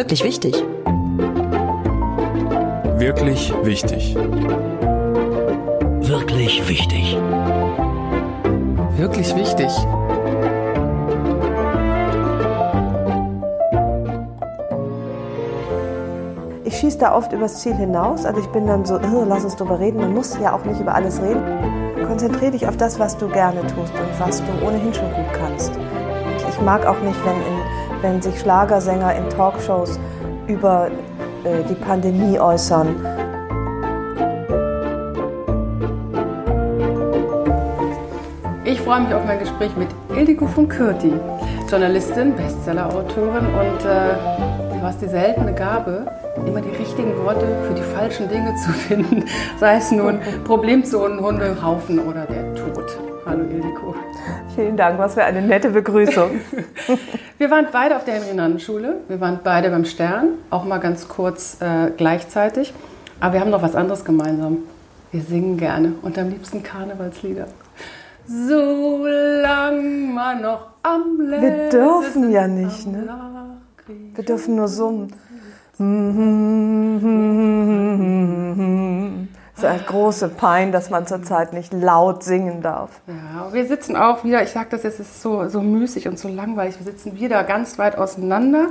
Wirklich wichtig. Wirklich wichtig. Wirklich wichtig. Wirklich wichtig. Ich schieße da oft übers Ziel hinaus. Also ich bin dann so, lass uns drüber reden. Man muss ja auch nicht über alles reden. Konzentriere dich auf das, was du gerne tust und was du ohnehin schon gut kannst. Ich mag auch nicht, wenn, in, wenn sich Schlagersänger in Talkshows über äh, die Pandemie äußern. Ich freue mich auf mein Gespräch mit Ildiko von Kürti, Journalistin, Bestsellerautorin und äh, du hast die seltene Gabe, immer die richtigen Worte für die falschen Dinge zu finden, sei es nun Problemzonen, Hundehaufen oder der Tod. Hallo Ildiko. Vielen Dank, was für eine nette Begrüßung. Wir waren beide auf der Henry-Nannen-Schule, wir waren beide beim Stern, auch mal ganz kurz äh, gleichzeitig, aber wir haben noch was anderes gemeinsam. Wir singen gerne und am liebsten Karnevalslieder. Solange man noch am Leben Wir dürfen ja nicht, ne? Wir dürfen nur summen. Es ist eine große Pein, dass man zurzeit nicht laut singen darf. Ja, wir sitzen auch wieder, ich sage das jetzt, es ist so, so müßig und so langweilig, wir sitzen wieder ganz weit auseinander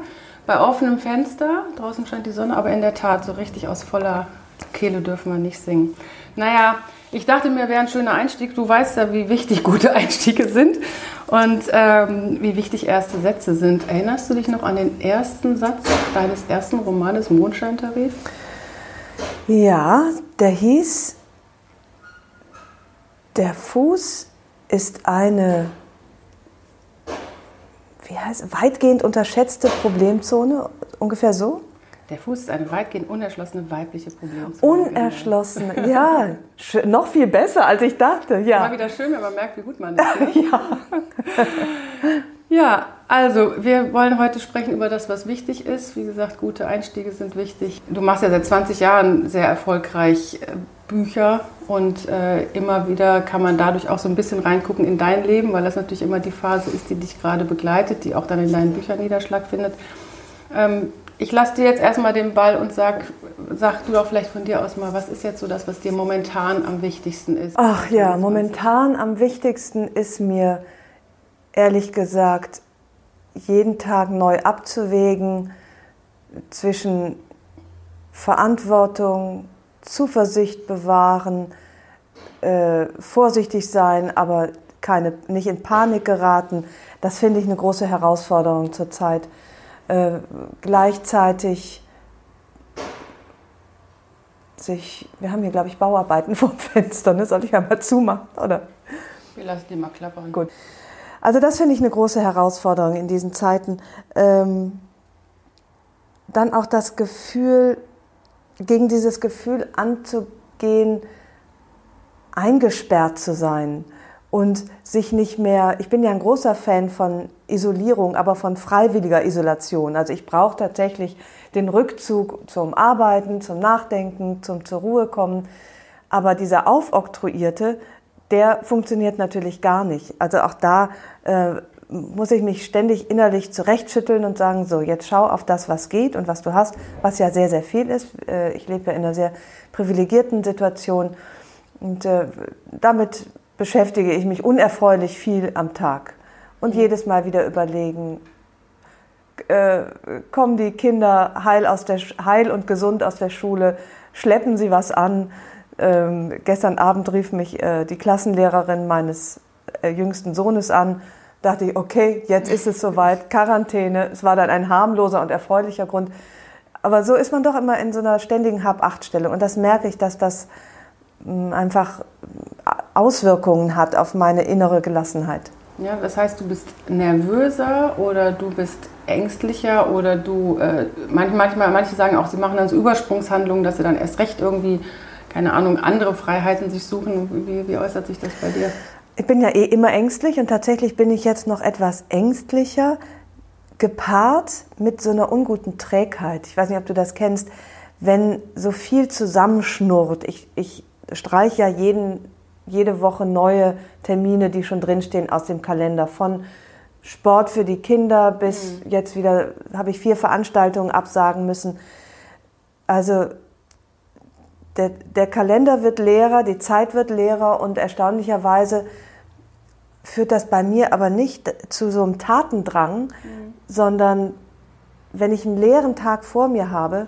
bei offenem Fenster. Draußen scheint die Sonne, aber in der Tat, so richtig aus voller Kehle dürfen wir nicht singen. Naja, ich dachte mir, wäre ein schöner Einstieg. Du weißt ja, wie wichtig gute Einstiege sind und ähm, wie wichtig erste Sätze sind. Erinnerst du dich noch an den ersten Satz deines ersten Romanes Mondscheintarif? Ja, der hieß, der Fuß ist eine, wie heißt, weitgehend unterschätzte Problemzone, ungefähr so. Der Fuß ist eine weitgehend unerschlossene weibliche Problemzone. Unerschlossene, ja. noch viel besser, als ich dachte, ja. Immer wieder schön, wenn man merkt, wie gut man ist. ja. ja, also wir wollen heute sprechen über das, was wichtig ist. Wie gesagt, gute Einstiege sind wichtig. Du machst ja seit 20 Jahren sehr erfolgreich äh, Bücher und äh, immer wieder kann man dadurch auch so ein bisschen reingucken in dein Leben, weil das natürlich immer die Phase ist, die dich gerade begleitet, die auch dann in deinen Büchern Niederschlag findet. Ähm, ich lasse dir jetzt erstmal den Ball und sag, sag du doch vielleicht von dir aus mal, was ist jetzt so das, was dir momentan am wichtigsten ist? Ach ja, momentan am wichtigsten ist mir ehrlich gesagt, jeden Tag neu abzuwägen zwischen Verantwortung, Zuversicht bewahren, äh, vorsichtig sein, aber keine, nicht in Panik geraten. Das finde ich eine große Herausforderung zurzeit. Äh, gleichzeitig sich, wir haben hier glaube ich Bauarbeiten vor dem Fenster, ne? soll ich einmal zumachen, oder? Wir lassen die mal klappern. Gut. Also das finde ich eine große Herausforderung in diesen Zeiten. Ähm, dann auch das Gefühl, gegen dieses Gefühl anzugehen, eingesperrt zu sein und sich nicht mehr, ich bin ja ein großer Fan von Isolierung, aber von freiwilliger Isolation. Also ich brauche tatsächlich den Rückzug zum Arbeiten, zum Nachdenken, zum zur Ruhe kommen. Aber dieser aufoktroyierte, der funktioniert natürlich gar nicht. Also auch da äh, muss ich mich ständig innerlich zurechtschütteln und sagen, so, jetzt schau auf das, was geht und was du hast, was ja sehr, sehr viel ist. Äh, ich lebe ja in einer sehr privilegierten Situation und äh, damit beschäftige ich mich unerfreulich viel am Tag. Und mhm. jedes Mal wieder überlegen, äh, kommen die Kinder heil, aus der, heil und gesund aus der Schule, schleppen sie was an. Ähm, gestern Abend rief mich äh, die Klassenlehrerin meines äh, jüngsten Sohnes an. Dachte ich, okay, jetzt ist es soweit, Quarantäne. Es war dann ein harmloser und erfreulicher Grund. Aber so ist man doch immer in so einer ständigen Hab-Acht-Stellung. Und das merke ich, dass das einfach Auswirkungen hat auf meine innere Gelassenheit. Ja, das heißt, du bist nervöser oder du bist ängstlicher oder du, äh, manchmal, manche sagen auch, sie machen dann so Übersprungshandlungen, dass sie dann erst recht irgendwie, keine Ahnung, andere Freiheiten sich suchen. Wie, wie äußert sich das bei dir? Ich bin ja eh immer ängstlich und tatsächlich bin ich jetzt noch etwas ängstlicher, gepaart mit so einer unguten Trägheit. Ich weiß nicht, ob du das kennst, wenn so viel zusammenschnurrt. Ich, ich streiche ja jeden, jede Woche neue Termine, die schon drinstehen aus dem Kalender von Sport für die Kinder bis mhm. jetzt wieder habe ich vier Veranstaltungen absagen müssen. Also der, der Kalender wird leerer, die Zeit wird leerer und erstaunlicherweise führt das bei mir aber nicht zu so einem Tatendrang, mhm. sondern wenn ich einen leeren Tag vor mir habe,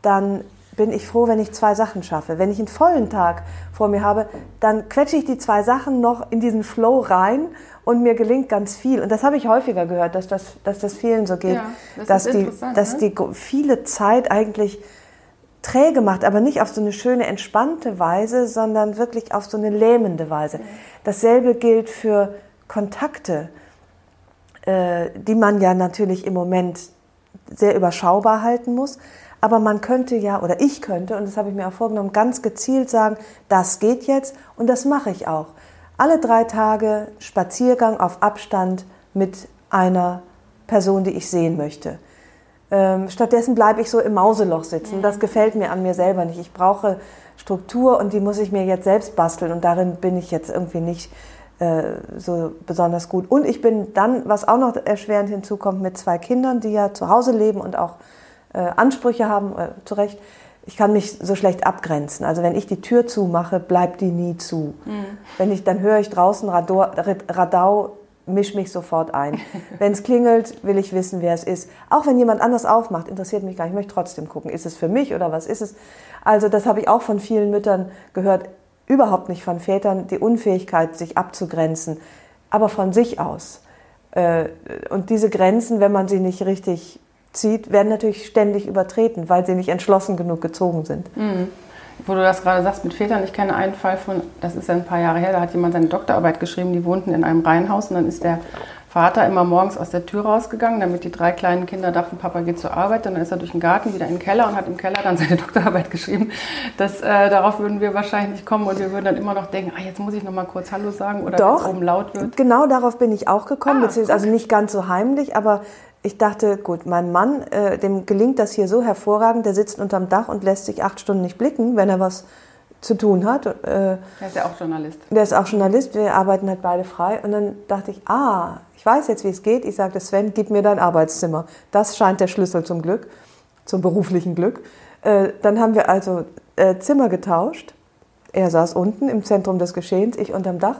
dann bin ich froh, wenn ich zwei Sachen schaffe. Wenn ich einen vollen Tag vor mir habe, dann quetsche ich die zwei Sachen noch in diesen Flow rein und mir gelingt ganz viel. Und das habe ich häufiger gehört, dass das, dass das vielen so geht, ja, das dass, die, dass ne? die viele Zeit eigentlich träge macht, aber nicht auf so eine schöne, entspannte Weise, sondern wirklich auf so eine lähmende Weise. Dasselbe gilt für Kontakte, äh, die man ja natürlich im Moment sehr überschaubar halten muss. Aber man könnte ja, oder ich könnte, und das habe ich mir auch vorgenommen, ganz gezielt sagen, das geht jetzt und das mache ich auch. Alle drei Tage Spaziergang auf Abstand mit einer Person, die ich sehen möchte. Ähm, stattdessen bleibe ich so im Mauseloch sitzen. Das gefällt mir an mir selber nicht. Ich brauche Struktur und die muss ich mir jetzt selbst basteln und darin bin ich jetzt irgendwie nicht äh, so besonders gut. Und ich bin dann, was auch noch erschwerend hinzukommt, mit zwei Kindern, die ja zu Hause leben und auch äh, Ansprüche haben, äh, zu Recht. Ich kann mich so schlecht abgrenzen. Also wenn ich die Tür zumache, bleibt die nie zu. Mhm. Wenn ich, dann höre ich draußen Radau, Radau misch mich sofort ein. Wenn es klingelt, will ich wissen, wer es ist. Auch wenn jemand anders aufmacht, interessiert mich gar nicht. Ich möchte trotzdem gucken, ist es für mich oder was ist es? Also das habe ich auch von vielen Müttern gehört, überhaupt nicht von Vätern, die Unfähigkeit, sich abzugrenzen, aber von sich aus. Äh, und diese Grenzen, wenn man sie nicht richtig zieht, werden natürlich ständig übertreten, weil sie nicht entschlossen genug gezogen sind. Mhm wo du das gerade sagst mit Vätern, ich kenne einen Fall von, das ist ja ein paar Jahre her, da hat jemand seine Doktorarbeit geschrieben, die wohnten in einem Reihenhaus und dann ist der Vater immer morgens aus der Tür rausgegangen, damit die drei kleinen Kinder dachten, Papa geht zur Arbeit. Und dann ist er durch den Garten wieder in den Keller und hat im Keller dann seine Doktorarbeit geschrieben. Das, äh, darauf würden wir wahrscheinlich nicht kommen und wir würden dann immer noch denken, ah, jetzt muss ich noch mal kurz Hallo sagen oder Doch, oben laut wird. Genau darauf bin ich auch gekommen, ah, beziehungsweise also nicht ganz so heimlich, aber ich dachte, gut, mein Mann, äh, dem gelingt das hier so hervorragend, der sitzt unterm Dach und lässt sich acht Stunden nicht blicken, wenn er was zu tun hat. Äh, der ist ja auch Journalist. Der ist auch Journalist, wir arbeiten halt beide frei. Und dann dachte ich, ah, ich weiß jetzt, wie es geht. Ich sagte, Sven, gib mir dein Arbeitszimmer. Das scheint der Schlüssel zum Glück, zum beruflichen Glück. Äh, dann haben wir also äh, Zimmer getauscht. Er saß unten im Zentrum des Geschehens, ich unterm Dach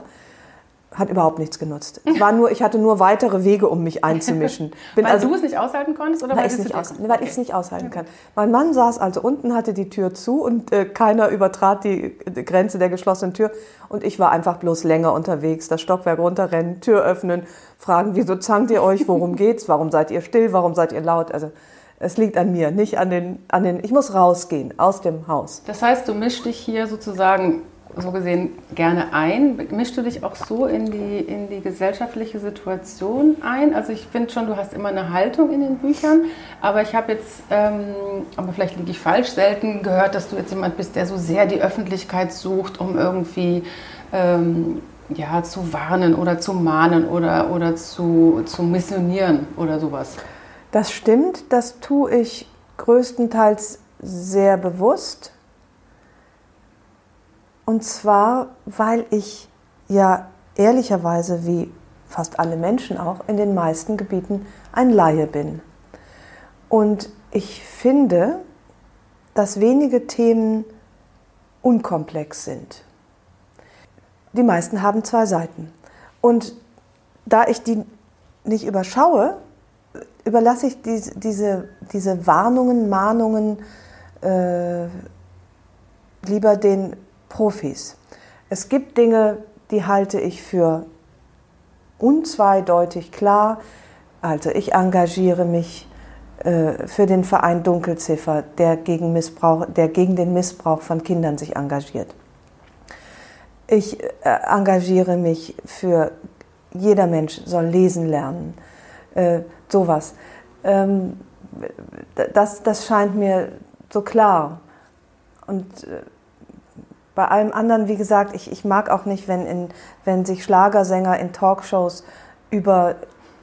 hat überhaupt nichts genutzt. Es war nur, ich hatte nur weitere Wege, um mich einzumischen. Bin weil also, du es nicht aushalten konntest oder weil, ich es nicht, aus, weil okay. nicht aushalten okay. kann. Mein Mann saß also unten, hatte die Tür zu und äh, keiner übertrat die, die, Grenze der geschlossenen Tür. Und ich war einfach bloß länger unterwegs. Das Stockwerk runterrennen, Tür öffnen, fragen, wieso zankt ihr euch, worum geht's, warum seid ihr still, warum seid ihr laut? Also es liegt an mir, nicht an den, an den, ich muss rausgehen aus dem Haus. Das heißt, du mischst dich hier sozusagen so gesehen gerne ein. Mischst du dich auch so in die, in die gesellschaftliche Situation ein? Also ich finde schon, du hast immer eine Haltung in den Büchern, aber ich habe jetzt, ähm, aber vielleicht liege ich falsch, selten gehört, dass du jetzt jemand bist, der so sehr die Öffentlichkeit sucht, um irgendwie ähm, ja, zu warnen oder zu mahnen oder, oder zu, zu missionieren oder sowas. Das stimmt, das tue ich größtenteils sehr bewusst und zwar, weil ich ja ehrlicherweise, wie fast alle Menschen auch, in den meisten Gebieten ein Laie bin. Und ich finde, dass wenige Themen unkomplex sind. Die meisten haben zwei Seiten. Und da ich die nicht überschaue, überlasse ich diese, diese, diese Warnungen, Mahnungen äh, lieber den Profis. Es gibt Dinge, die halte ich für unzweideutig klar. Also ich engagiere mich äh, für den Verein Dunkelziffer, der gegen, Missbrauch, der gegen den Missbrauch von Kindern sich engagiert. Ich äh, engagiere mich für jeder Mensch soll lesen lernen. Äh, sowas. Ähm, das, das scheint mir so klar. Und äh, bei allem anderen, wie gesagt, ich, ich mag auch nicht, wenn, in, wenn sich Schlagersänger in Talkshows über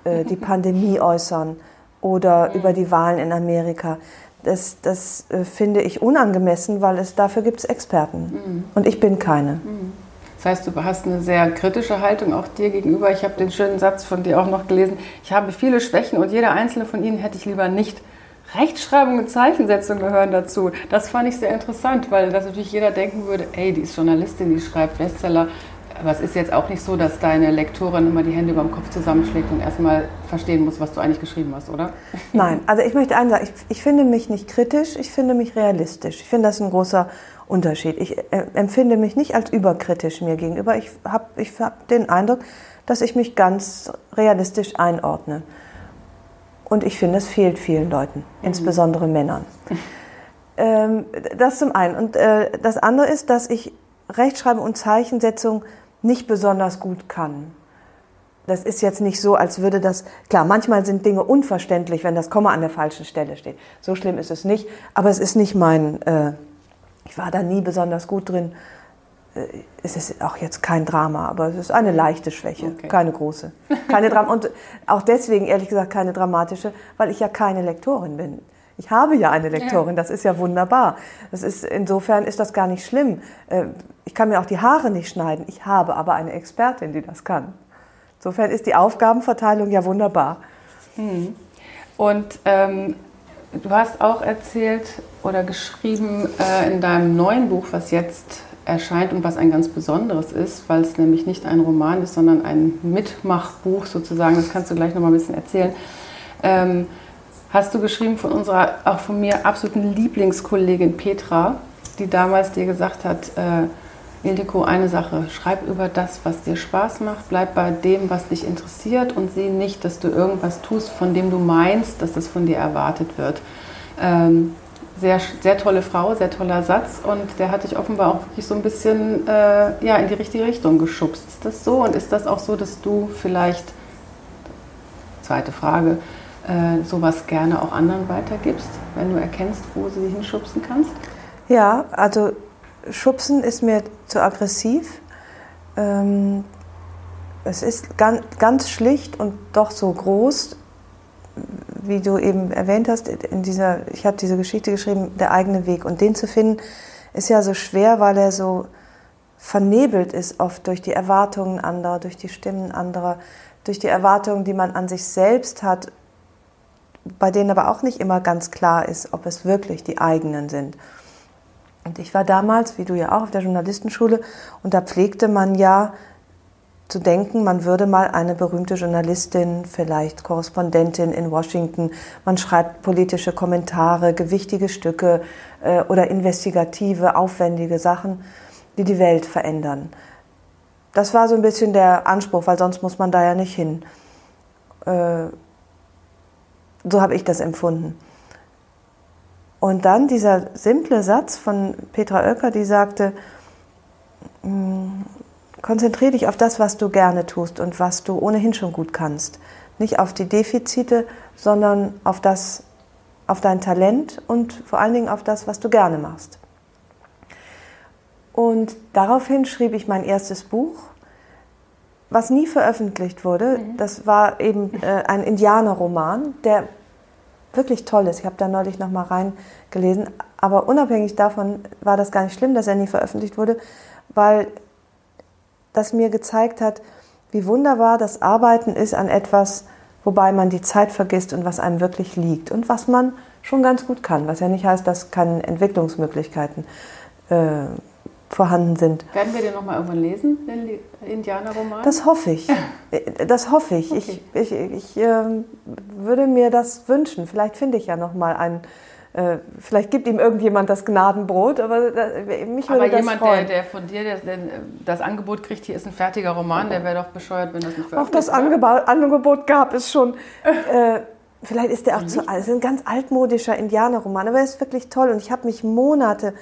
äh, die Pandemie äußern oder über die Wahlen in Amerika. Das, das äh, finde ich unangemessen, weil es dafür gibt es Experten. Mhm. Und ich bin keine. Mhm. Das heißt, du hast eine sehr kritische Haltung auch dir gegenüber. Ich habe den schönen Satz von dir auch noch gelesen. Ich habe viele Schwächen und jeder einzelne von ihnen hätte ich lieber nicht. Rechtschreibung und Zeichensetzung gehören dazu. Das fand ich sehr interessant, weil das natürlich jeder denken würde, ey, die ist Journalistin, die schreibt Bestseller. Aber es ist jetzt auch nicht so, dass deine Lektorin immer die Hände über dem Kopf zusammenschlägt und erstmal verstehen muss, was du eigentlich geschrieben hast, oder? Nein, also ich möchte eins sagen, ich, ich finde mich nicht kritisch, ich finde mich realistisch. Ich finde das ein großer Unterschied. Ich äh, empfinde mich nicht als überkritisch mir gegenüber. Ich habe ich hab den Eindruck, dass ich mich ganz realistisch einordne. Und ich finde, es fehlt vielen Leuten, mhm. insbesondere Männern. ähm, das zum einen. Und äh, das andere ist, dass ich Rechtschreibung und Zeichensetzung nicht besonders gut kann. Das ist jetzt nicht so, als würde das, klar, manchmal sind Dinge unverständlich, wenn das Komma an der falschen Stelle steht. So schlimm ist es nicht, aber es ist nicht mein, äh, ich war da nie besonders gut drin. Es ist auch jetzt kein Drama, aber es ist eine leichte Schwäche, okay. keine große. Keine Dram und auch deswegen, ehrlich gesagt, keine dramatische, weil ich ja keine Lektorin bin. Ich habe ja eine Lektorin, ja. das ist ja wunderbar. Das ist, insofern ist das gar nicht schlimm. Äh, ich kann mir auch die Haare nicht schneiden. Ich habe aber eine Expertin, die das kann. Insofern ist die Aufgabenverteilung ja wunderbar. Hm. Und ähm, du hast auch erzählt oder geschrieben äh, in deinem neuen Buch, was jetzt erscheint und was ein ganz besonderes ist, weil es nämlich nicht ein Roman ist, sondern ein Mitmachbuch sozusagen. Das kannst du gleich noch mal ein bisschen erzählen. Ähm, hast du geschrieben von unserer, auch von mir absoluten Lieblingskollegin Petra, die damals dir gesagt hat, äh, Ildiko, eine Sache, schreib über das, was dir Spaß macht, bleib bei dem, was dich interessiert und sieh nicht, dass du irgendwas tust, von dem du meinst, dass das von dir erwartet wird. Ähm, sehr, sehr tolle Frau, sehr toller Satz und der hat dich offenbar auch wirklich so ein bisschen äh, ja, in die richtige Richtung geschubst. Ist das so und ist das auch so, dass du vielleicht, zweite Frage, äh, sowas gerne auch anderen weitergibst, wenn du erkennst, wo sie dich hinschubsen kannst? Ja, also schubsen ist mir zu aggressiv. Ähm, es ist ganz, ganz schlicht und doch so groß, wie du eben erwähnt hast, in dieser, ich habe diese Geschichte geschrieben, der eigene Weg. Und den zu finden, ist ja so schwer, weil er so vernebelt ist oft durch die Erwartungen anderer, durch die Stimmen anderer, durch die Erwartungen, die man an sich selbst hat bei denen aber auch nicht immer ganz klar ist, ob es wirklich die eigenen sind. Und ich war damals, wie du ja auch, auf der Journalistenschule und da pflegte man ja zu denken, man würde mal eine berühmte Journalistin, vielleicht Korrespondentin in Washington, man schreibt politische Kommentare, gewichtige Stücke äh, oder investigative, aufwendige Sachen, die die Welt verändern. Das war so ein bisschen der Anspruch, weil sonst muss man da ja nicht hin. Äh, so habe ich das empfunden. Und dann dieser simple Satz von Petra Oelker, die sagte, hm, konzentriere dich auf das, was du gerne tust und was du ohnehin schon gut kannst. Nicht auf die Defizite, sondern auf das, auf dein Talent und vor allen Dingen auf das, was du gerne machst. Und daraufhin schrieb ich mein erstes Buch, was nie veröffentlicht wurde. Mhm. Das war eben äh, ein Indianerroman, der wirklich toll ist. Ich habe da neulich noch mal reingelesen. Aber unabhängig davon war das gar nicht schlimm, dass er nie veröffentlicht wurde, weil das mir gezeigt hat, wie wunderbar das Arbeiten ist an etwas, wobei man die Zeit vergisst und was einem wirklich liegt und was man schon ganz gut kann. Was ja nicht heißt, dass keine Entwicklungsmöglichkeiten äh, vorhanden sind. Werden wir den noch mal irgendwann lesen, den Indianerroman? Das hoffe ich. Das hoffe ich. Okay. Ich, ich, ich äh, würde mir das wünschen. Vielleicht finde ich ja noch mal einen. Äh, vielleicht gibt ihm irgendjemand das Gnadenbrot, aber äh, mich würde aber das jemand, freuen. Der, der von dir das, das, Angebot kriegt, hier ist ein fertiger Roman, der wäre doch bescheuert, wenn das nicht veröffentlicht Auch das Angebot, Angebot gab es schon. Äh, vielleicht ist der auch zu alt. Es ist ein ganz altmodischer Indianerroman, aber er ist wirklich toll und ich habe mich Monate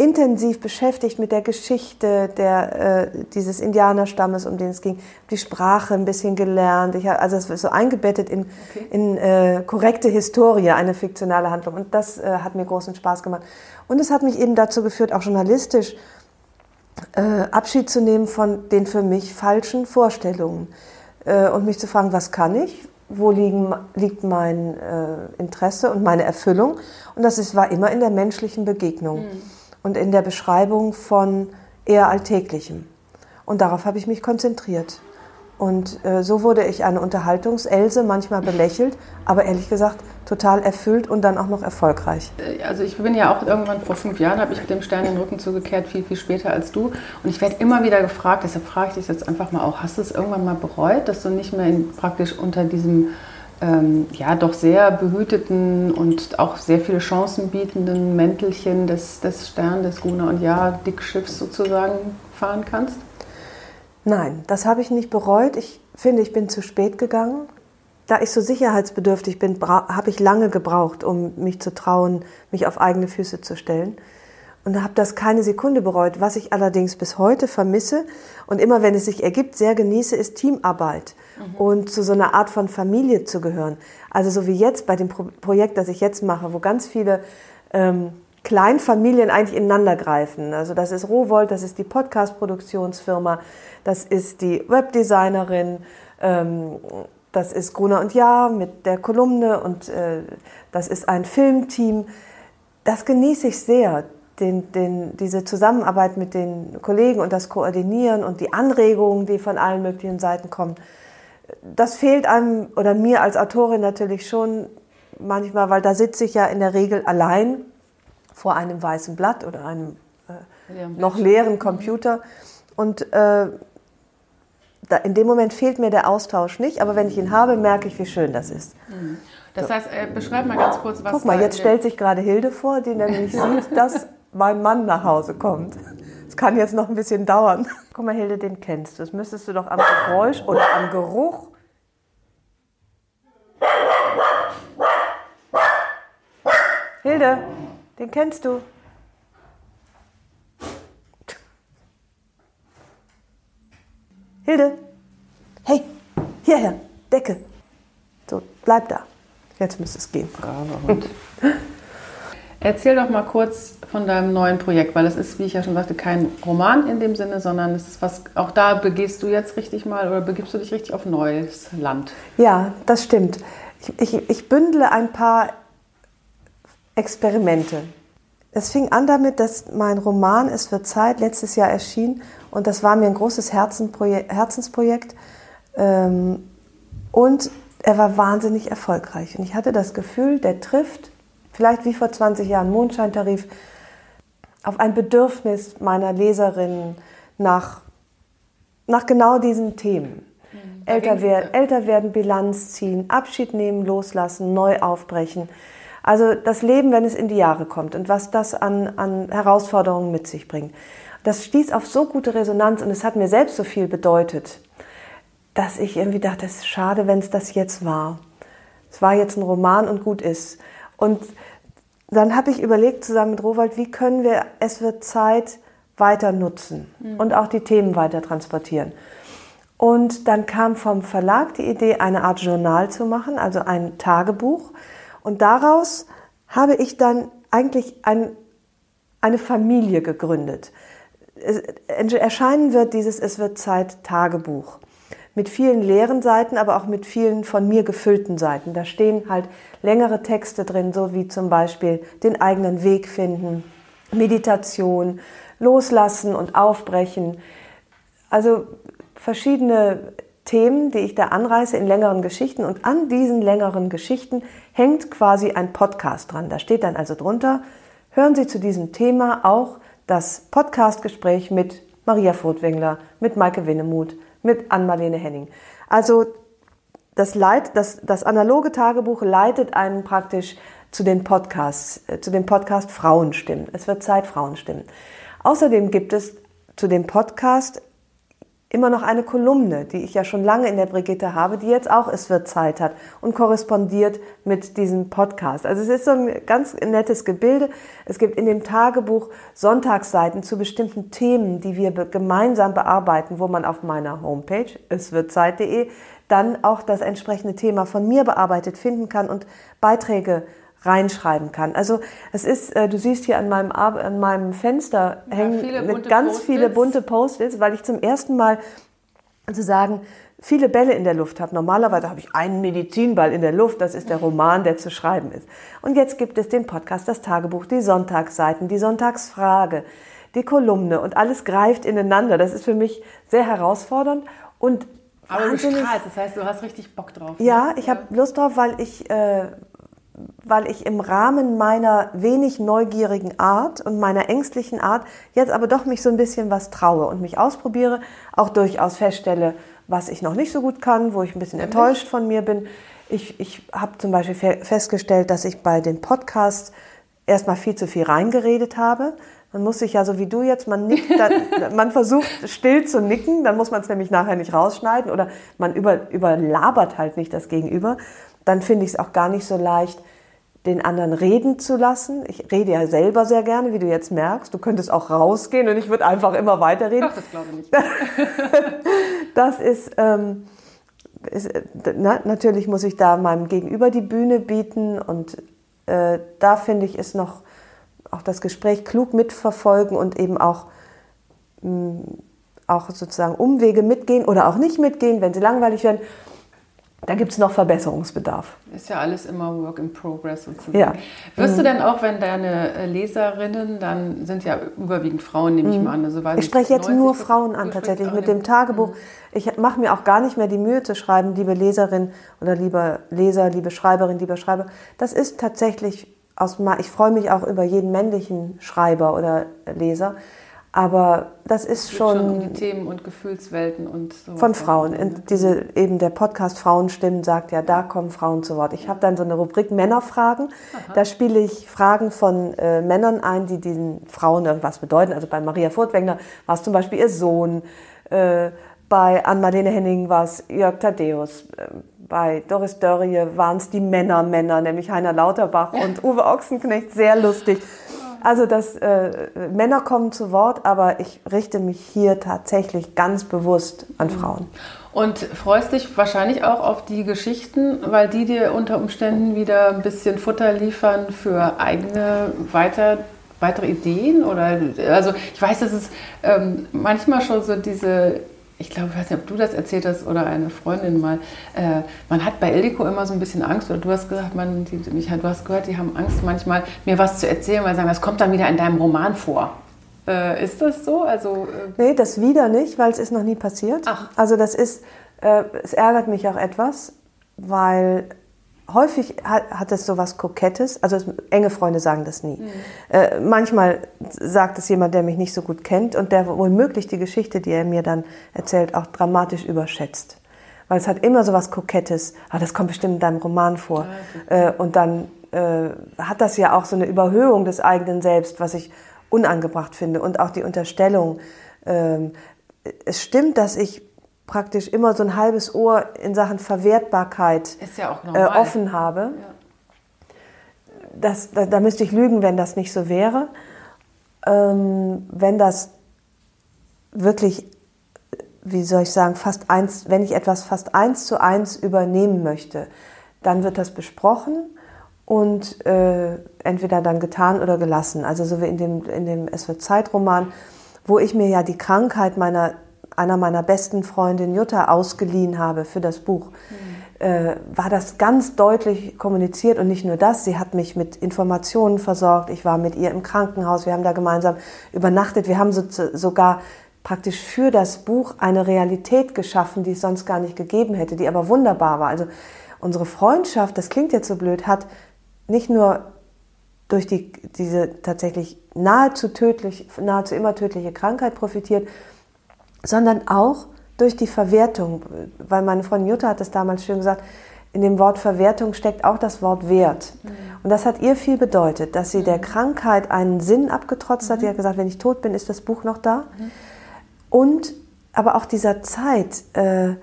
intensiv beschäftigt mit der Geschichte der, äh, dieses Indianerstammes, um den es ging, die Sprache ein bisschen gelernt. Ich, also es ist so eingebettet in, okay. in äh, korrekte Historie, eine fiktionale Handlung. Und das äh, hat mir großen Spaß gemacht. Und es hat mich eben dazu geführt, auch journalistisch äh, Abschied zu nehmen von den für mich falschen Vorstellungen äh, und mich zu fragen, was kann ich, wo liegen, liegt mein äh, Interesse und meine Erfüllung. Und das ist, war immer in der menschlichen Begegnung. Mhm und in der Beschreibung von eher Alltäglichem. Und darauf habe ich mich konzentriert. Und äh, so wurde ich eine Unterhaltungselse, manchmal belächelt, aber ehrlich gesagt total erfüllt und dann auch noch erfolgreich. Äh, also ich bin ja auch irgendwann vor fünf Jahren, habe ich dem Stern den Rücken zugekehrt, viel, viel später als du. Und ich werde immer wieder gefragt, deshalb frage ich dich jetzt einfach mal auch, hast du es irgendwann mal bereut, dass du nicht mehr in, praktisch unter diesem ähm, ja doch sehr behüteten und auch sehr viele Chancen bietenden Mäntelchen des, des Stern, des Guna und Ja Dickschiffs sozusagen fahren kannst? Nein, das habe ich nicht bereut. Ich finde, ich bin zu spät gegangen. Da ich so sicherheitsbedürftig bin, habe ich lange gebraucht, um mich zu trauen, mich auf eigene Füße zu stellen. Und habe das keine Sekunde bereut. Was ich allerdings bis heute vermisse und immer, wenn es sich ergibt, sehr genieße, ist Teamarbeit mhm. und zu so einer Art von Familie zu gehören. Also so wie jetzt bei dem Pro Projekt, das ich jetzt mache, wo ganz viele ähm, Kleinfamilien eigentlich ineinander greifen. Also das ist Rowold, das ist die Podcast-Produktionsfirma, das ist die Webdesignerin, ähm, das ist Gruner und Ja mit der Kolumne und äh, das ist ein Filmteam. Das genieße ich sehr, den, den, diese Zusammenarbeit mit den Kollegen und das Koordinieren und die Anregungen, die von allen möglichen Seiten kommen. Das fehlt einem oder mir als Autorin natürlich schon manchmal, weil da sitze ich ja in der Regel allein vor einem weißen Blatt oder einem äh, noch leeren Computer. Und äh, da, in dem Moment fehlt mir der Austausch nicht, aber wenn ich ihn habe, merke ich, wie schön das ist. Mhm. Das heißt, äh, beschreib mal ganz kurz, was. Guck mal, jetzt stellt sich gerade Hilde vor, die nämlich sieht, dass mein Mann nach Hause kommt. Es kann jetzt noch ein bisschen dauern. Guck mal, Hilde, den kennst du. Das müsstest du doch am Geräusch oder am Geruch. Hilde, den kennst du. Hilde, hey, hierher, Decke. So, bleib da. Jetzt müsste es gehen. Braver Hund. Erzähl doch mal kurz von deinem neuen Projekt, weil es ist, wie ich ja schon sagte, kein Roman in dem Sinne, sondern es ist was, auch da begehst du jetzt richtig mal oder begibst du dich richtig auf neues Land? Ja, das stimmt. Ich, ich, ich bündle ein paar Experimente. Es fing an damit, dass mein Roman Es wird Zeit letztes Jahr erschien und das war mir ein großes Herzensprojekt. Ähm, und er war wahnsinnig erfolgreich. Und ich hatte das Gefühl, der trifft, vielleicht wie vor 20 Jahren Mondscheintarif, auf ein Bedürfnis meiner Leserinnen nach, nach genau diesen Themen. Mhm. Älter, werden, älter werden, Bilanz ziehen, Abschied nehmen, loslassen, neu aufbrechen. Also das Leben, wenn es in die Jahre kommt und was das an, an Herausforderungen mit sich bringt. Das stieß auf so gute Resonanz und es hat mir selbst so viel bedeutet, dass ich irgendwie dachte, es ist schade, wenn es das jetzt war. Es war jetzt ein Roman und gut ist. Und dann habe ich überlegt zusammen mit Rowold, wie können wir Es wird Zeit weiter nutzen mhm. und auch die Themen weiter transportieren. Und dann kam vom Verlag die Idee, eine Art Journal zu machen, also ein Tagebuch, und daraus habe ich dann eigentlich ein, eine Familie gegründet. erscheinen wird dieses Es wird Zeit Tagebuch mit vielen leeren Seiten, aber auch mit vielen von mir gefüllten Seiten. Da stehen halt längere Texte drin, so wie zum Beispiel den eigenen Weg finden, Meditation, loslassen und aufbrechen. Also verschiedene Themen, die ich da anreiße in längeren Geschichten. Und an diesen längeren Geschichten hängt quasi ein Podcast dran. Da steht dann also drunter, hören Sie zu diesem Thema auch das Podcastgespräch mit Maria Furtwängler, mit Maike Winnemuth, mit Ann-Marlene Henning. Also das, Leit, das, das analoge Tagebuch leitet einen praktisch zu den Podcasts, äh, zu dem Podcast Frauenstimmen. Es wird Zeit Frauenstimmen. Außerdem gibt es zu dem Podcast immer noch eine Kolumne, die ich ja schon lange in der Brigitte habe, die jetzt auch Es wird Zeit hat und korrespondiert mit diesem Podcast. Also es ist so ein ganz nettes Gebilde. Es gibt in dem Tagebuch Sonntagsseiten zu bestimmten Themen, die wir gemeinsam bearbeiten, wo man auf meiner Homepage eswirdzeit.de dann auch das entsprechende Thema von mir bearbeitet finden kann und Beiträge reinschreiben kann. Also es ist, äh, du siehst hier an meinem, an meinem Fenster ja, hängen mit ganz viele bunte Post-its, weil ich zum ersten Mal sozusagen viele Bälle in der Luft habe. Normalerweise habe ich einen Medizinball in der Luft, das ist der Roman, der zu schreiben ist. Und jetzt gibt es den Podcast, das Tagebuch, die Sonntagsseiten, die Sonntagsfrage, die Kolumne und alles greift ineinander. Das ist für mich sehr herausfordernd und aber du strahlst, das heißt, du hast richtig Bock drauf. Ne? Ja, ich habe Lust drauf, weil ich, äh, weil ich im Rahmen meiner wenig neugierigen Art und meiner ängstlichen Art jetzt aber doch mich so ein bisschen was traue und mich ausprobiere, auch durchaus feststelle, was ich noch nicht so gut kann, wo ich ein bisschen enttäuscht von mir bin. Ich, ich habe zum Beispiel festgestellt, dass ich bei den Podcasts erstmal viel zu viel reingeredet habe. Man muss sich ja so wie du jetzt, man nickt, dann, man versucht still zu nicken, dann muss man es nämlich nachher nicht rausschneiden oder man über, überlabert halt nicht das Gegenüber. Dann finde ich es auch gar nicht so leicht, den anderen reden zu lassen. Ich rede ja selber sehr gerne, wie du jetzt merkst. Du könntest auch rausgehen und ich würde einfach immer weiterreden. Ach, das glaube ich nicht. das ist, ähm, ist na, natürlich muss ich da meinem Gegenüber die Bühne bieten und äh, da finde ich es noch auch das Gespräch klug mitverfolgen und eben auch, mh, mm, auch sozusagen Umwege mitgehen oder auch nicht mitgehen, wenn sie langweilig werden. Da gibt es noch Verbesserungsbedarf. Ist ja alles immer Work in Progress sozusagen. Ja. Wirst du mhm. denn auch, wenn deine äh, Leserinnen, dann sind ja überwiegend Frauen, nehme ich mhm. mal an. Also ich spreche jetzt nur Frauen an, tatsächlich mit dem Tagebuch. Mhm. Ich mache mir auch gar nicht mehr die Mühe zu schreiben, liebe Leserin oder lieber Leser, liebe Schreiberin, lieber Schreiber. Das ist tatsächlich aus, ich freue mich auch über jeden männlichen Schreiber oder Leser, aber das ist schon, schon um die Themen und Gefühlswelten und so von Frauen. Und diese eben der Podcast Frauenstimmen sagt ja, da kommen Frauen zu Wort. Ich habe dann so eine Rubrik Männerfragen. Aha. Da spiele ich Fragen von äh, Männern ein, die diesen Frauen irgendwas bedeuten. Also bei Maria Furtwängler war es zum Beispiel ihr Sohn. Äh, bei Ann-Marlene Henning war es Jörg Thaddeus. Äh, bei Doris Dörrie waren es die Männer-Männer, nämlich Heiner Lauterbach und Uwe Ochsenknecht, sehr lustig. Also das, äh, Männer kommen zu Wort, aber ich richte mich hier tatsächlich ganz bewusst an mhm. Frauen. Und freust dich wahrscheinlich auch auf die Geschichten, weil die dir unter Umständen wieder ein bisschen Futter liefern für eigene weiter, weitere Ideen? Oder also ich weiß, dass es ähm, manchmal schon so diese ich glaube, ich weiß nicht, ob du das erzählt hast oder eine Freundin mal, äh, man hat bei Ildiko immer so ein bisschen Angst, oder du hast gesagt, man, die, Michael, du hast gehört, die haben Angst manchmal, mir was zu erzählen, weil sie sagen, das kommt dann wieder in deinem Roman vor. Äh, ist das so? Also, äh nee, das wieder nicht, weil es ist noch nie passiert. Ach. Also das ist, äh, es ärgert mich auch etwas, weil häufig hat, hat es so was Kokettes. Also es, enge Freunde sagen das nie. Mhm. Äh, manchmal sagt es jemand, der mich nicht so gut kennt und der womöglich die Geschichte, die er mir dann erzählt, auch dramatisch überschätzt. Weil es hat immer so was Kokettes. Ah, das kommt bestimmt in deinem Roman vor. Ja, äh, und dann äh, hat das ja auch so eine Überhöhung des eigenen Selbst, was ich unangebracht finde. Und auch die Unterstellung. Ähm, es stimmt, dass ich praktisch immer so ein halbes Ohr in Sachen Verwertbarkeit ja äh, offen habe. Ja. Das, da, da, müsste ich lügen, wenn das nicht so wäre. Ähm, wenn das wirklich, wie soll ich sagen, fast eins, wenn ich etwas fast eins zu eins übernehmen möchte, dann wird das besprochen und äh, entweder dann getan oder gelassen. Also so wie in dem, in dem Es wird Zeitroman, wo ich mir ja die Krankheit meiner einer meiner besten Freundinnen Jutta ausgeliehen habe für das Buch, mhm. äh, war das ganz deutlich kommuniziert und nicht nur das, sie hat mich mit Informationen versorgt, ich war mit ihr im Krankenhaus, wir haben da gemeinsam übernachtet, wir haben so, sogar praktisch für das Buch eine Realität geschaffen, die es sonst gar nicht gegeben hätte, die aber wunderbar war. Also unsere Freundschaft, das klingt jetzt so blöd, hat nicht nur durch die, diese tatsächlich nahezu tödlich, nahezu immer tödliche Krankheit profitiert, sondern auch durch die Verwertung, weil meine Freundin Jutta hat es damals schön gesagt, in dem Wort Verwertung steckt auch das Wort Wert. Mhm. Und das hat ihr viel bedeutet, dass sie der mhm. Krankheit einen Sinn abgetrotzt hat. Sie hat gesagt, wenn ich tot bin, ist das Buch noch da. Mhm. Und aber auch dieser Zeit, äh,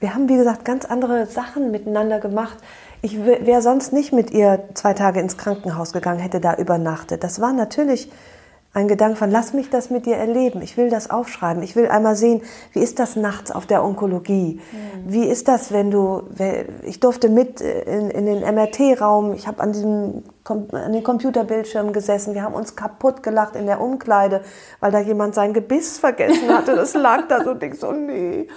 wir haben, wie gesagt, ganz andere Sachen miteinander gemacht. Ich wäre sonst nicht mit ihr zwei Tage ins Krankenhaus gegangen, hätte da übernachtet. Das war natürlich ein Gedanke von, lass mich das mit dir erleben. Ich will das aufschreiben. Ich will einmal sehen, wie ist das nachts auf der Onkologie? Mhm. Wie ist das, wenn du, ich durfte mit in, in den MRT-Raum, ich habe an diesem an den Computerbildschirmen gesessen, wir haben uns kaputt gelacht in der Umkleide, weil da jemand sein Gebiss vergessen hatte. Das lag da so dick, so nee.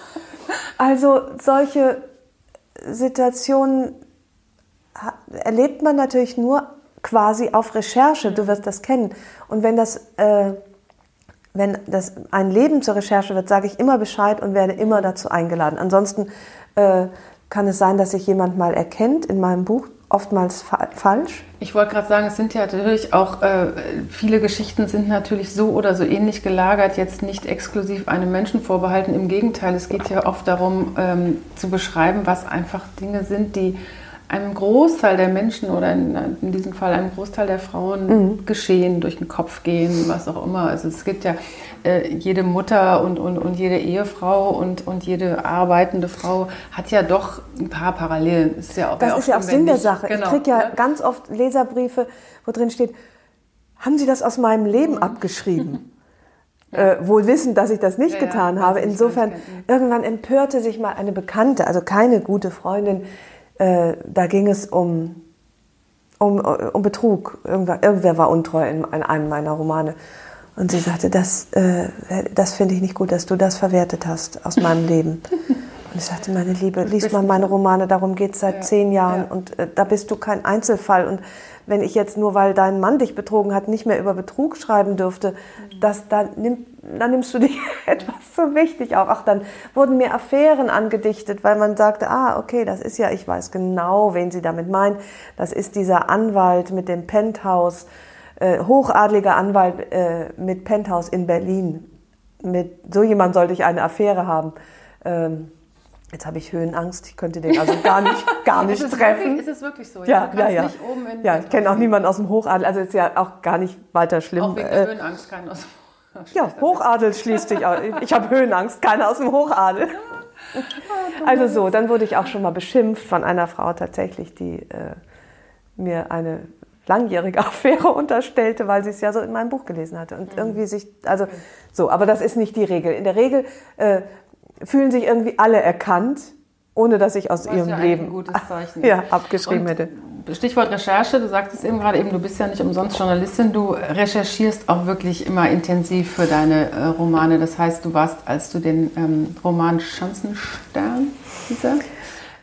Also solche Situationen erlebt man natürlich nur quasi auf Recherche, du wirst das kennen. Und wenn das äh, wenn das ein Leben zur Recherche wird, sage ich immer Bescheid und werde immer dazu eingeladen. Ansonsten äh, kann es sein, dass sich jemand mal erkennt in meinem Buch, oftmals fa falsch. Ich wollte gerade sagen, es sind ja natürlich auch, äh, viele Geschichten sind natürlich so oder so ähnlich gelagert, jetzt nicht exklusiv einem Menschen vorbehalten. Im Gegenteil, es geht ja oft darum, ähm, zu beschreiben, was einfach Dinge sind, die einem Großteil der Menschen oder in, in diesem Fall einem Großteil der Frauen mhm. geschehen, durch den Kopf gehen, was auch immer. Also es gibt ja äh, jede Mutter und, und, und jede Ehefrau und, und jede arbeitende Frau hat ja doch ein paar Parallelen. Ist ja auch, das ist ja auch Sinn der Sache. Genau, ich kriege ja ne? ganz oft Leserbriefe, wo drin steht, haben Sie das aus meinem Leben mhm. abgeschrieben? Äh, wohl wissend, dass ich das nicht ja, getan ja, habe. Insofern, irgendwann empörte sich mal eine Bekannte, also keine gute Freundin, äh, da ging es um, um, um Betrug. Irgendwer, irgendwer war untreu in, in, einem meiner Romane. Und sie sagte, das, äh, das finde ich nicht gut, dass du das verwertet hast aus meinem Leben. Und ich sagte, meine Liebe, lies mal meine Romane, darum geht es seit ja, zehn Jahren ja. und äh, da bist du kein Einzelfall. Und wenn ich jetzt nur, weil dein Mann dich betrogen hat, nicht mehr über Betrug schreiben dürfte. Das, dann, nimm, dann nimmst du dich etwas so wichtig auch. Ach, dann wurden mir Affären angedichtet, weil man sagte, ah, okay, das ist ja, ich weiß genau, wen sie damit meint. Das ist dieser Anwalt mit dem Penthouse, äh, hochadliger Anwalt äh, mit Penthouse in Berlin. Mit so jemand sollte ich eine Affäre haben. Ähm, Jetzt habe ich Höhenangst, ich könnte den also gar nicht, gar nicht ist treffen. Wirklich, ist es wirklich so? Ja, ja, ja. ja ich kenne auch niemanden aus dem Hochadel, also ist ja auch gar nicht weiter schlimm. Auch wegen der äh, Höhenangst keinen aus dem Ja, Hochadel schließt sich aus. Ich habe Höhenangst, keiner aus dem Hochadel. Also so, dann wurde ich auch schon mal beschimpft von einer Frau tatsächlich, die äh, mir eine langjährige Affäre unterstellte, weil sie es ja so in meinem Buch gelesen hatte. Und mhm. irgendwie sich, also so, aber das ist nicht die Regel. In der Regel äh, fühlen sich irgendwie alle erkannt, ohne dass ich aus Was ihrem ja Leben ein gutes Zeichen ja, abgeschrieben Und hätte. Stichwort Recherche, du sagtest eben gerade eben, du bist ja nicht umsonst Journalistin, du recherchierst auch wirklich immer intensiv für deine äh, Romane. Das heißt, du warst, als du den ähm, Roman Schanzenstern, dieser?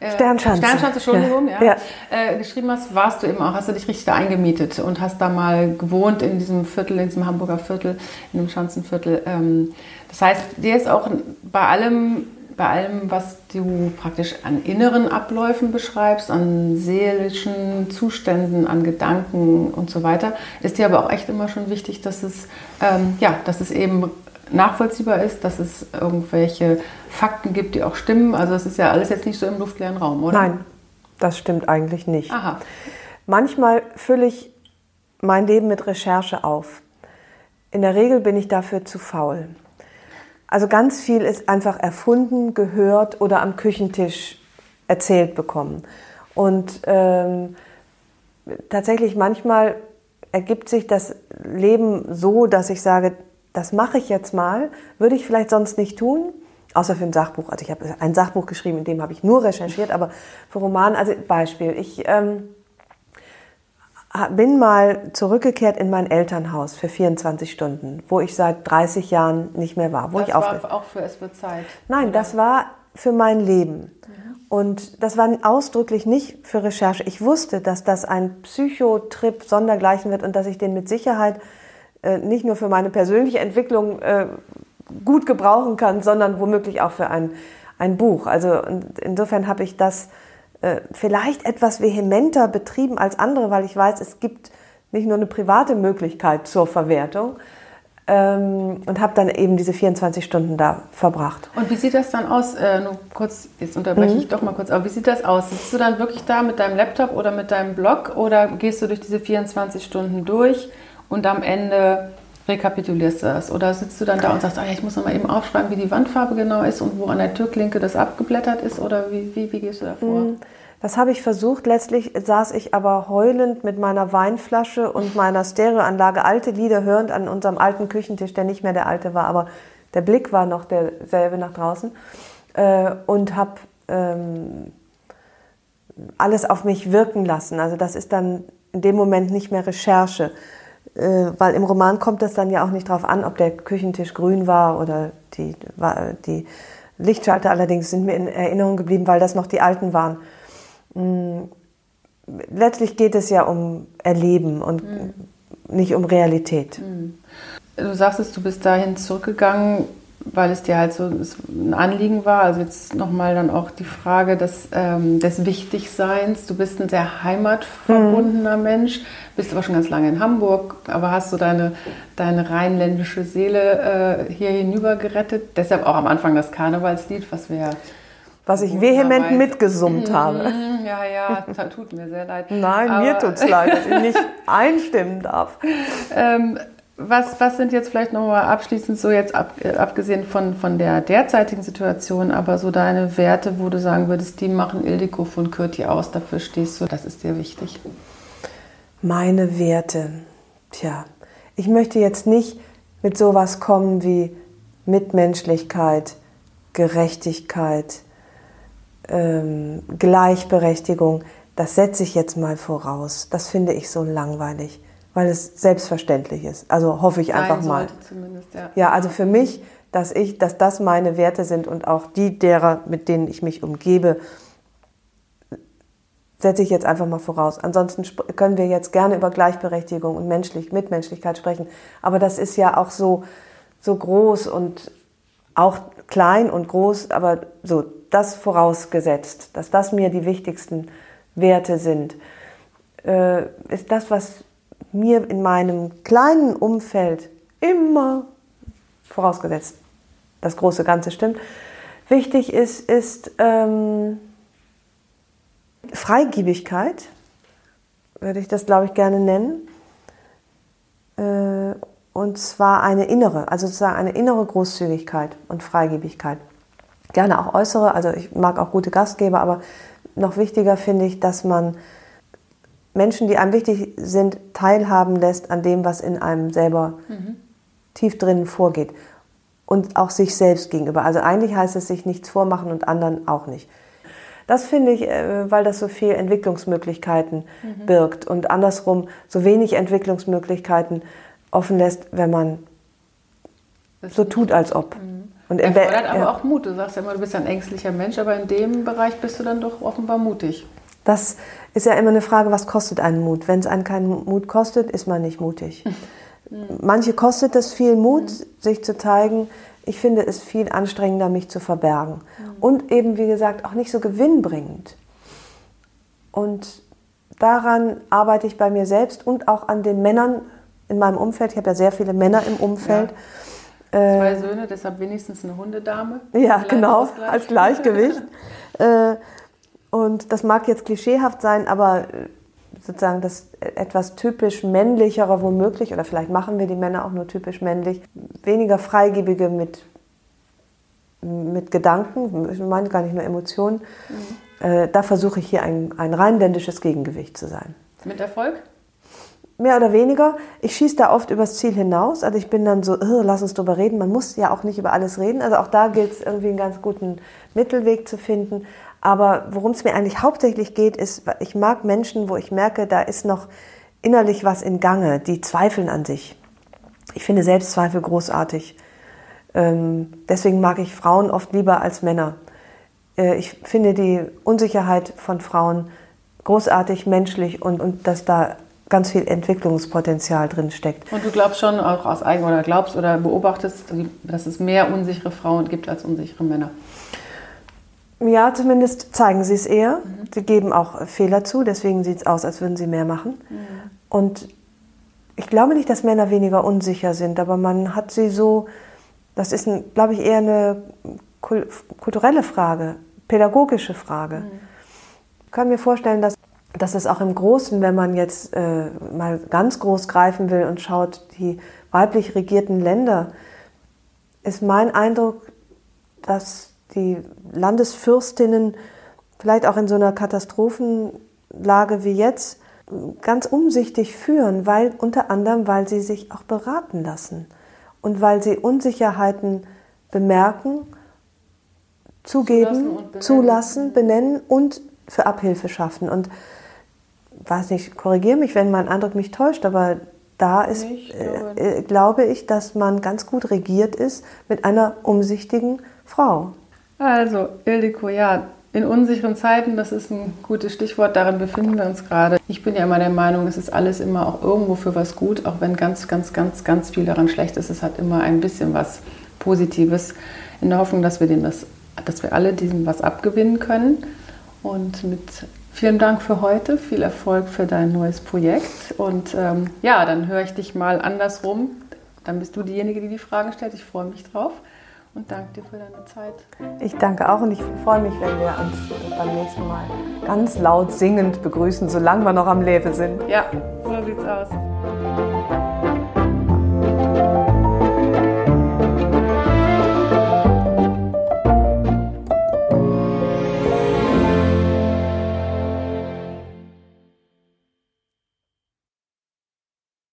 Äh, Sternschanze. Sternschanze, Entschuldigung, ja. ja. Äh, geschrieben hast, warst du eben auch, hast du dich richtig da eingemietet und hast da mal gewohnt in diesem Viertel, in diesem Hamburger Viertel, in dem Schanzenviertel. Ähm, das heißt, dir ist auch bei allem, bei allem, was du praktisch an inneren Abläufen beschreibst, an seelischen Zuständen, an Gedanken und so weiter, ist dir aber auch echt immer schon wichtig, dass es, ähm, ja, dass es eben nachvollziehbar ist, dass es irgendwelche Fakten gibt, die auch stimmen. Also es ist ja alles jetzt nicht so im luftleeren Raum, oder? Nein, das stimmt eigentlich nicht. Aha. Manchmal fülle ich mein Leben mit Recherche auf. In der Regel bin ich dafür zu faul. Also ganz viel ist einfach erfunden, gehört oder am Küchentisch erzählt bekommen. Und ähm, tatsächlich manchmal ergibt sich das Leben so, dass ich sage, das mache ich jetzt mal, würde ich vielleicht sonst nicht tun, außer für ein Sachbuch. Also ich habe ein Sachbuch geschrieben, in dem habe ich nur recherchiert, aber für Roman, also Beispiel, ich ähm, bin mal zurückgekehrt in mein Elternhaus für 24 Stunden, wo ich seit 30 Jahren nicht mehr war. Wo das ich war auch für Es wird Zeit. Nein, oder? das war für mein Leben. Mhm. Und das war ausdrücklich nicht für Recherche. Ich wusste, dass das ein Psychotrip sondergleichen wird und dass ich den mit Sicherheit äh, nicht nur für meine persönliche Entwicklung äh, gut gebrauchen kann, sondern womöglich auch für ein, ein Buch. Also insofern habe ich das äh, vielleicht etwas vehementer betrieben als andere, weil ich weiß, es gibt nicht nur eine private Möglichkeit zur Verwertung ähm, und habe dann eben diese 24 Stunden da verbracht. Und wie sieht das dann aus? Äh, nur kurz, jetzt unterbreche mhm. ich doch mal kurz, aber wie sieht das aus? Sitzt du dann wirklich da mit deinem Laptop oder mit deinem Blog oder gehst du durch diese 24 Stunden durch und am Ende rekapitulierst du das? Oder sitzt du dann da und sagst, ja, ich muss noch mal eben aufschreiben, wie die Wandfarbe genau ist und wo an der Türklinke das abgeblättert ist? Oder wie, wie, wie gehst du da vor? Mm, das habe ich versucht. Letztlich saß ich aber heulend mit meiner Weinflasche und meiner Stereoanlage alte Lieder hörend an unserem alten Küchentisch, der nicht mehr der alte war, aber der Blick war noch derselbe nach draußen. Äh, und habe ähm, alles auf mich wirken lassen. Also das ist dann in dem Moment nicht mehr Recherche. Äh, weil im Roman kommt es dann ja auch nicht darauf an, ob der Küchentisch grün war oder die, die Lichtschalter allerdings sind mir in Erinnerung geblieben, weil das noch die alten waren. Mm, letztlich geht es ja um Erleben und mhm. nicht um Realität. Mhm. du sagst es, du bist dahin zurückgegangen, weil es dir halt so ein Anliegen war. Also jetzt nochmal dann auch die Frage des, ähm, des Wichtigseins. Du bist ein sehr heimatverbundener mhm. Mensch, bist aber schon ganz lange in Hamburg, aber hast so deine, deine rheinländische Seele äh, hier hinüber gerettet. Deshalb auch am Anfang das Karnevalslied, was wir was ich vehement mitgesummt habe. Mhm, ja, ja, tut mir sehr leid. Nein, aber mir tut es leid, dass ich nicht einstimmen darf. Ähm, was, was sind jetzt vielleicht nochmal abschließend so jetzt ab, äh, abgesehen von, von der derzeitigen Situation, aber so deine Werte, wo du sagen würdest, die machen Ildiko von Kürti aus, dafür stehst du, das ist dir wichtig? Meine Werte. Tja, ich möchte jetzt nicht mit sowas kommen wie Mitmenschlichkeit, Gerechtigkeit, ähm, Gleichberechtigung. Das setze ich jetzt mal voraus. Das finde ich so langweilig weil es selbstverständlich ist. Also hoffe ich einfach mal. Ja. ja, also für mich, dass ich, dass das meine Werte sind und auch die derer, mit denen ich mich umgebe, setze ich jetzt einfach mal voraus. Ansonsten können wir jetzt gerne über Gleichberechtigung und Menschlich, Mitmenschlichkeit sprechen. Aber das ist ja auch so, so groß und auch klein und groß, aber so das vorausgesetzt, dass das mir die wichtigsten Werte sind, äh, ist das, was mir in meinem kleinen Umfeld immer, vorausgesetzt das große Ganze stimmt, wichtig ist, ist ähm, Freigiebigkeit, würde ich das, glaube ich, gerne nennen. Äh, und zwar eine innere, also sozusagen eine innere Großzügigkeit und Freigiebigkeit. Gerne auch äußere, also ich mag auch gute Gastgeber, aber noch wichtiger finde ich, dass man Menschen, die einem wichtig sind, teilhaben lässt an dem, was in einem selber mhm. tief drinnen vorgeht. Und auch sich selbst gegenüber. Also eigentlich heißt es sich nichts vormachen und anderen auch nicht. Das finde ich, äh, weil das so viel Entwicklungsmöglichkeiten mhm. birgt und andersrum so wenig Entwicklungsmöglichkeiten offen lässt, wenn man das so tut, als ob. Mhm. Und Erfordert aber ja. auch Mut. Du sagst ja immer, du bist ein ängstlicher Mensch, aber in dem Bereich bist du dann doch offenbar mutig. Das ist ja immer eine Frage, was kostet einen Mut? Wenn es einen keinen Mut kostet, ist man nicht mutig. Manche kostet es viel Mut, mhm. sich zu zeigen. Ich finde es viel anstrengender, mich zu verbergen. Mhm. Und eben, wie gesagt, auch nicht so gewinnbringend. Und daran arbeite ich bei mir selbst und auch an den Männern in meinem Umfeld. Ich habe ja sehr viele Männer im Umfeld. Ja. Zwei äh, Söhne, deshalb wenigstens eine Hundedame. Ja, genau, als Gleichgewicht. äh, und das mag jetzt klischeehaft sein, aber äh, sozusagen das etwas typisch männlichere womöglich, oder vielleicht machen wir die Männer auch nur typisch männlich, weniger freigebige mit, mit Gedanken, ich meine gar nicht nur Emotionen, mhm. äh, da versuche ich hier ein, ein rheinländisches Gegengewicht zu sein. Mit Erfolg? Mehr oder weniger. Ich schieße da oft übers Ziel hinaus. Also ich bin dann so, lass uns drüber reden. Man muss ja auch nicht über alles reden. Also auch da gilt es irgendwie einen ganz guten Mittelweg zu finden. Aber worum es mir eigentlich hauptsächlich geht, ist, ich mag Menschen, wo ich merke, da ist noch innerlich was in Gange, die zweifeln an sich. Ich finde Selbstzweifel großartig. Ähm, deswegen mag ich Frauen oft lieber als Männer. Äh, ich finde die Unsicherheit von Frauen großartig, menschlich und, und dass da ganz viel Entwicklungspotenzial drin steckt. Und du glaubst schon auch aus eigen oder glaubst oder beobachtest, dass es mehr unsichere Frauen gibt als unsichere Männer? Ja, zumindest zeigen sie es eher. Mhm. Sie geben auch Fehler zu, deswegen sieht es aus, als würden sie mehr machen. Mhm. Und ich glaube nicht, dass Männer weniger unsicher sind, aber man hat sie so, das ist, glaube ich, eher eine kulturelle Frage, pädagogische Frage. Mhm. Ich kann mir vorstellen, dass, dass es auch im Großen, wenn man jetzt äh, mal ganz groß greifen will und schaut, die weiblich regierten Länder, ist mein Eindruck, dass die Landesfürstinnen vielleicht auch in so einer Katastrophenlage wie jetzt ganz umsichtig führen, weil unter anderem, weil sie sich auch beraten lassen und weil sie Unsicherheiten bemerken, zugeben, zulassen, benennen. zulassen, benennen und für Abhilfe schaffen. Und weiß nicht, korrigiere mich, wenn mein Eindruck mich täuscht, aber da ist, glaube. Äh, glaube ich, dass man ganz gut regiert ist mit einer umsichtigen Frau. Also, Ildiko, ja, in unsicheren Zeiten, das ist ein gutes Stichwort, darin befinden wir uns gerade. Ich bin ja immer der Meinung, es ist alles immer auch irgendwo für was gut, auch wenn ganz, ganz, ganz, ganz viel daran schlecht ist. Es hat immer ein bisschen was Positives, in der Hoffnung, dass wir, dem das, dass wir alle diesem was abgewinnen können. Und mit vielen Dank für heute, viel Erfolg für dein neues Projekt. Und ähm, ja, dann höre ich dich mal andersrum. Dann bist du diejenige, die die Fragen stellt. Ich freue mich drauf und danke dir für deine Zeit. Ich danke auch und ich freue mich, wenn wir uns beim nächsten Mal ganz laut singend begrüßen, solange wir noch am Leben sind. Ja, so sieht's aus.